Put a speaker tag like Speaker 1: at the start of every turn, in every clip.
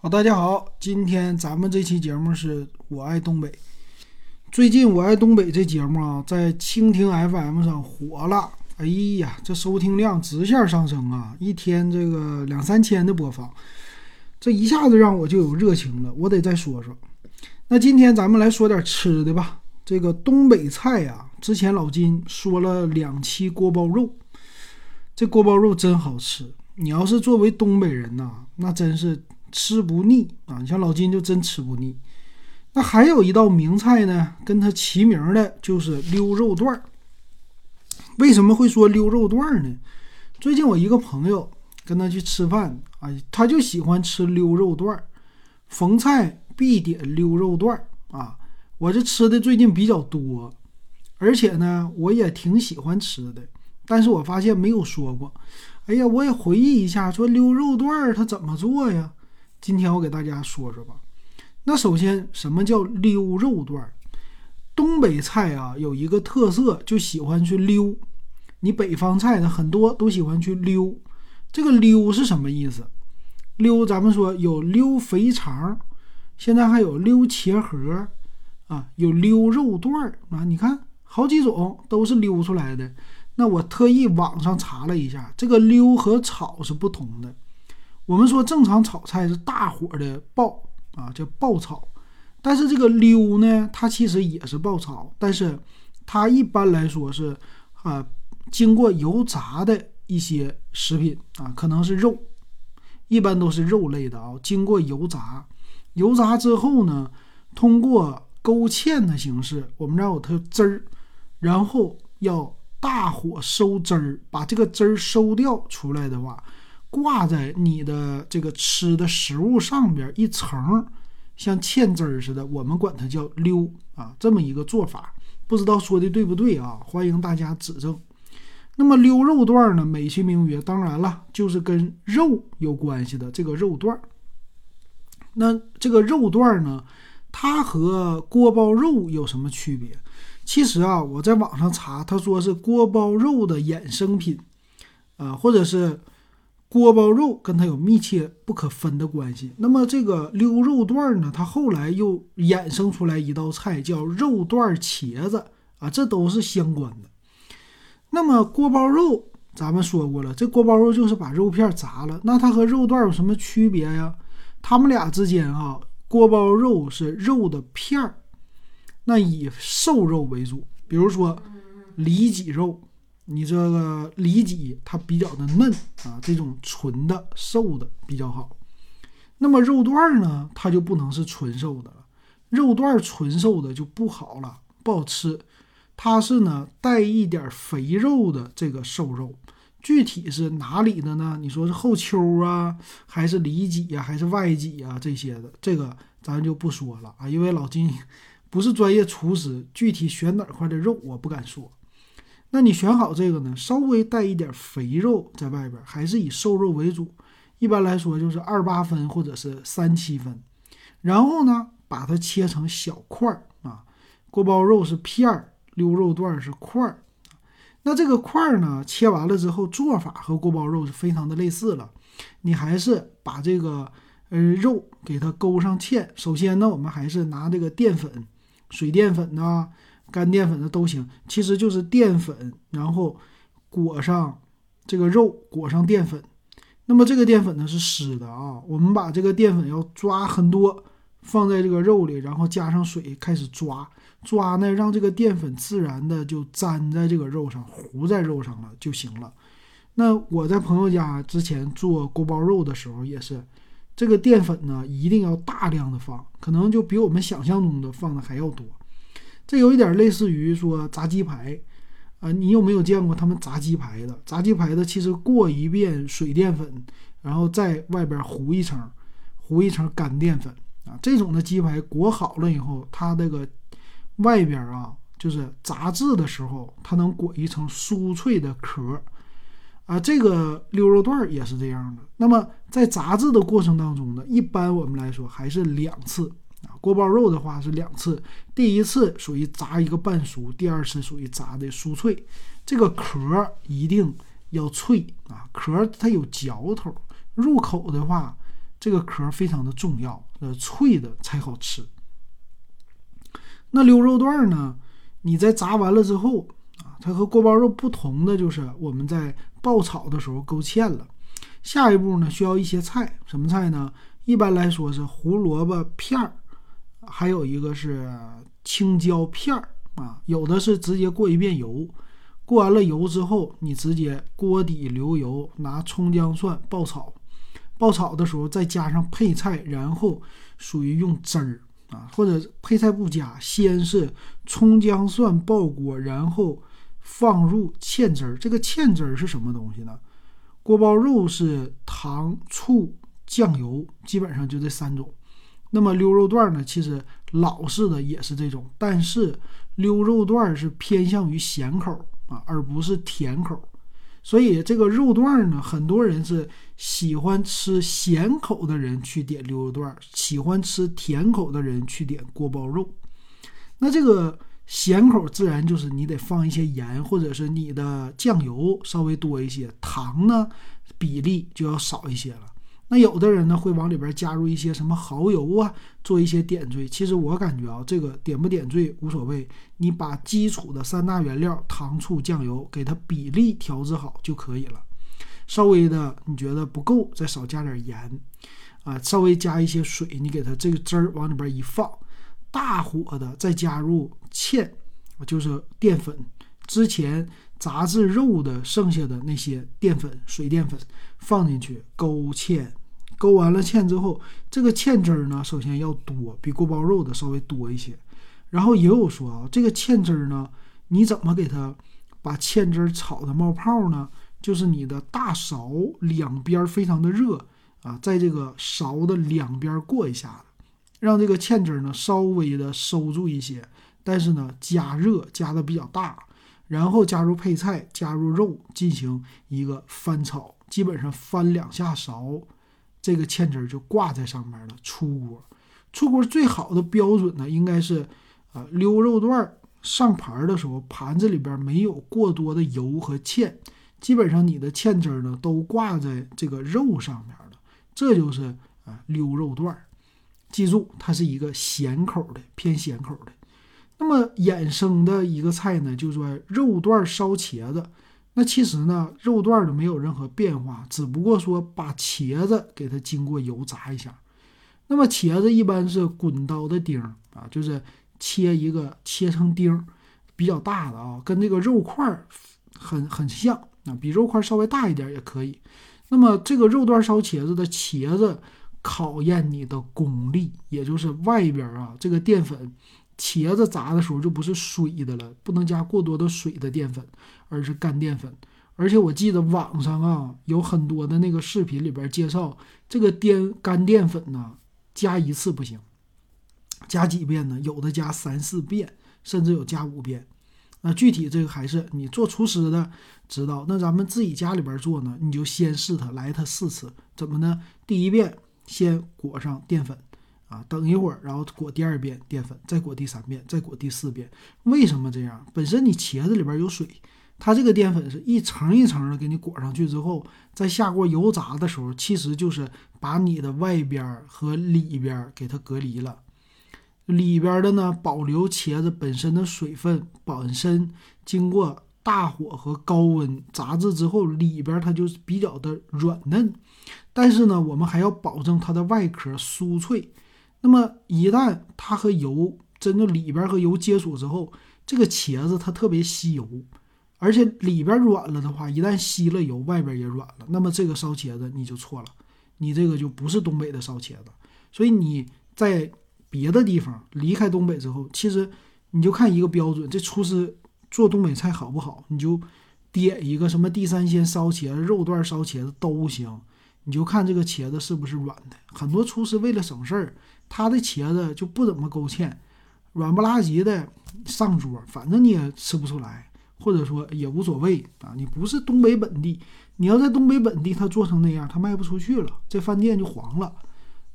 Speaker 1: 好，大家好，今天咱们这期节目是我爱东北。最近我爱东北这节目啊，在蜻蜓 FM 上火了，哎呀，这收听量直线上升啊，一天这个两三千的播放，这一下子让我就有热情了，我得再说说。那今天咱们来说点吃的吧，这个东北菜呀，之前老金说了两期锅包肉，这锅包肉真好吃。你要是作为东北人呐，那真是吃不腻啊！你像老金就真吃不腻。那还有一道名菜呢，跟它齐名的就是溜肉段儿。为什么会说溜肉段儿呢？最近我一个朋友跟他去吃饭，啊，他就喜欢吃溜肉段儿，逢菜必点溜肉段儿啊。我这吃的最近比较多，而且呢，我也挺喜欢吃的，但是我发现没有说过。哎呀，我也回忆一下，说溜肉段儿它怎么做呀？今天我给大家说说吧。那首先，什么叫溜肉段儿？东北菜啊，有一个特色，就喜欢去溜。你北方菜呢，很多都喜欢去溜。这个溜是什么意思？溜，咱们说有溜肥肠，现在还有溜茄盒啊，有溜肉段儿啊。你看，好几种都是溜出来的。那我特意网上查了一下，这个溜和炒是不同的。我们说正常炒菜是大火的爆啊，叫爆炒，但是这个溜呢，它其实也是爆炒，但是它一般来说是啊，经过油炸的一些食品啊，可能是肉，一般都是肉类的啊，经过油炸，油炸之后呢，通过勾芡的形式，我们这儿有它汁儿，然后要。大火收汁儿，把这个汁儿收掉出来的话，挂在你的这个吃的食物上边一层，像芡汁儿似的，我们管它叫溜啊，这么一个做法，不知道说的对不对啊？欢迎大家指正。那么溜肉段呢，美其名曰，当然了，就是跟肉有关系的这个肉段。那这个肉段呢，它和锅包肉有什么区别？其实啊，我在网上查，他说是锅包肉的衍生品，啊，或者是锅包肉跟它有密切不可分的关系。那么这个溜肉段呢，它后来又衍生出来一道菜叫肉段茄子啊，这都是相关的。那么锅包肉咱们说过了，这锅包肉就是把肉片炸了，那它和肉段有什么区别呀？它们俩之间啊，锅包肉是肉的片儿。那以瘦肉为主，比如说里脊肉，你这个里脊它比较的嫩啊，这种纯的瘦的比较好。那么肉段呢，它就不能是纯瘦的了，肉段纯瘦的就不好了，不好吃。它是呢带一点肥肉的这个瘦肉，具体是哪里的呢？你说是后丘啊，还是里脊呀，还是外脊啊这些的，这个咱就不说了啊，因为老金。不是专业厨师，具体选哪块的肉我不敢说。那你选好这个呢，稍微带一点肥肉在外边，还是以瘦肉为主。一般来说就是二八分或者是三七分。然后呢，把它切成小块儿啊。锅包肉是片儿，溜肉段是块儿。那这个块儿呢，切完了之后做法和锅包肉是非常的类似了。你还是把这个呃肉给它勾上芡。首先呢，我们还是拿这个淀粉。水淀粉呐，干淀粉的都行，其实就是淀粉，然后裹上这个肉，裹上淀粉。那么这个淀粉呢是湿的啊，我们把这个淀粉要抓很多，放在这个肉里，然后加上水开始抓，抓呢让这个淀粉自然的就粘在这个肉上，糊在肉上了就行了。那我在朋友家之前做锅包肉的时候也是。这个淀粉呢，一定要大量的放，可能就比我们想象中的放的还要多。这有一点类似于说炸鸡排，啊，你有没有见过他们炸鸡排的？炸鸡排的其实过一遍水淀粉，然后在外边糊一层，糊一层干淀粉啊。这种的鸡排裹好了以后，它这个外边啊，就是炸制的时候，它能裹一层酥脆的壳。啊，这个溜肉段也是这样的。那么在炸制的过程当中呢，一般我们来说还是两次啊。锅包肉的话是两次，第一次属于炸一个半熟，第二次属于炸的酥脆。这个壳一定要脆啊，壳它有嚼头，入口的话这个壳非常的重要，呃，脆的才好吃。那溜肉段呢？你在炸完了之后啊，它和锅包肉不同的就是我们在爆炒的时候勾芡了。下一步呢，需要一些菜，什么菜呢？一般来说是胡萝卜片儿，还有一个是青椒片儿啊。有的是直接过一遍油，过完了油之后，你直接锅底留油，拿葱姜蒜爆炒。爆炒的时候再加上配菜，然后属于用汁儿。啊，或者配菜不加，先是葱姜蒜爆锅，然后放入芡汁儿。这个芡汁儿是什么东西呢？锅包肉是糖、醋、酱油，基本上就这三种。那么溜肉段呢，其实老式的也是这种，但是溜肉段是偏向于咸口啊，而不是甜口。所以这个肉段呢，很多人是喜欢吃咸口的人去点溜肉段，喜欢吃甜口的人去点锅包肉。那这个咸口自然就是你得放一些盐，或者是你的酱油稍微多一些，糖呢比例就要少一些了。那有的人呢会往里边加入一些什么蚝油啊，做一些点缀。其实我感觉啊，这个点不点缀无所谓，你把基础的三大原料糖、醋、酱油给它比例调制好就可以了。稍微的你觉得不够，再少加点盐啊，稍微加一些水，你给它这个汁儿往里边一放，大火的再加入芡，就是淀粉，之前炸制肉的剩下的那些淀粉、水淀粉放进去勾芡。勾完了芡之后，这个芡汁儿呢，首先要多，比锅包肉的稍微多一些。然后也有说啊，这个芡汁儿呢，你怎么给它把芡汁儿炒的冒泡呢？就是你的大勺两边非常的热啊，在这个勺的两边过一下子，让这个芡汁儿呢稍微的收住一些，但是呢加热加的比较大，然后加入配菜，加入肉进行一个翻炒，基本上翻两下勺。这个芡汁儿就挂在上面了，出锅。出锅最好的标准呢，应该是，呃，溜肉段上盘的时候，盘子里边没有过多的油和芡，基本上你的芡汁儿呢都挂在这个肉上面了，这就是啊溜肉段。记住，它是一个咸口的，偏咸口的。那么衍生的一个菜呢，就说肉段烧茄子。那其实呢，肉段儿没有任何变化，只不过说把茄子给它经过油炸一下。那么茄子一般是滚刀的丁儿啊，就是切一个切成丁儿，比较大的啊，跟这个肉块儿很很像啊，比肉块稍微大一点也可以。那么这个肉段烧茄子的茄子考验你的功力，也就是外边啊这个淀粉。茄子炸的时候就不是水的了，不能加过多的水的淀粉，而是干淀粉。而且我记得网上啊有很多的那个视频里边介绍，这个淀干淀粉呢加一次不行，加几遍呢？有的加三四遍，甚至有加五遍。那具体这个还是你做厨师的知道。那咱们自己家里边做呢，你就先试它来它四次，怎么呢？第一遍先裹上淀粉。啊，等一会儿，然后裹第二遍淀粉，再裹第三遍，再裹第四遍。为什么这样？本身你茄子里边有水，它这个淀粉是一层一层的给你裹上去之后，在下锅油炸的时候，其实就是把你的外边和里边给它隔离了。里边的呢，保留茄子本身的水分，本身经过大火和高温炸制之后，里边它就是比较的软嫩。但是呢，我们还要保证它的外壳酥脆。那么一旦它和油真的里边和油接触之后，这个茄子它特别吸油，而且里边软了的话，一旦吸了油，外边也软了。那么这个烧茄子你就错了，你这个就不是东北的烧茄子。所以你在别的地方离开东北之后，其实你就看一个标准，这厨师做东北菜好不好，你就点一个什么地三鲜烧茄子、肉段烧茄子都行，你就看这个茄子是不是软的。很多厨师为了省事儿。他的茄子就不怎么勾芡，软不拉几的上桌，反正你也吃不出来，或者说也无所谓啊。你不是东北本地，你要在东北本地，他做成那样，他卖不出去了，这饭店就黄了。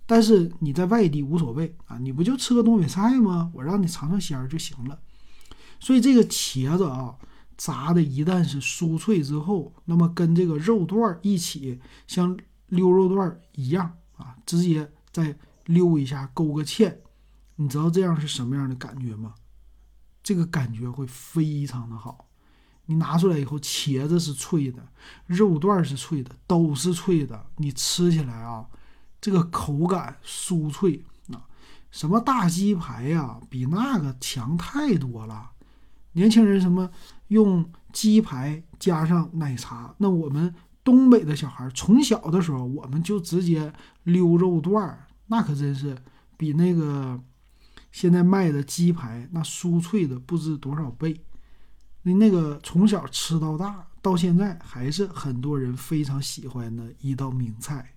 Speaker 1: 但是你在外地无所谓啊，你不就吃个东北菜吗？我让你尝尝鲜儿就行了。所以这个茄子啊，炸的一旦是酥脆之后，那么跟这个肉段儿一起，像溜肉段儿一样。啊，直接在溜一下勾个芡，你知道这样是什么样的感觉吗？这个感觉会非常的好。你拿出来以后，茄子是脆的，肉段是脆的，都是脆的。你吃起来啊，这个口感酥脆啊，什么大鸡排呀，比那个强太多了。年轻人什么用鸡排加上奶茶，那我们东北的小孩从小的时候，我们就直接溜肉段儿，那可真是比那个现在卖的鸡排那酥脆的不知多少倍。那那个从小吃到大，到现在还是很多人非常喜欢的一道名菜。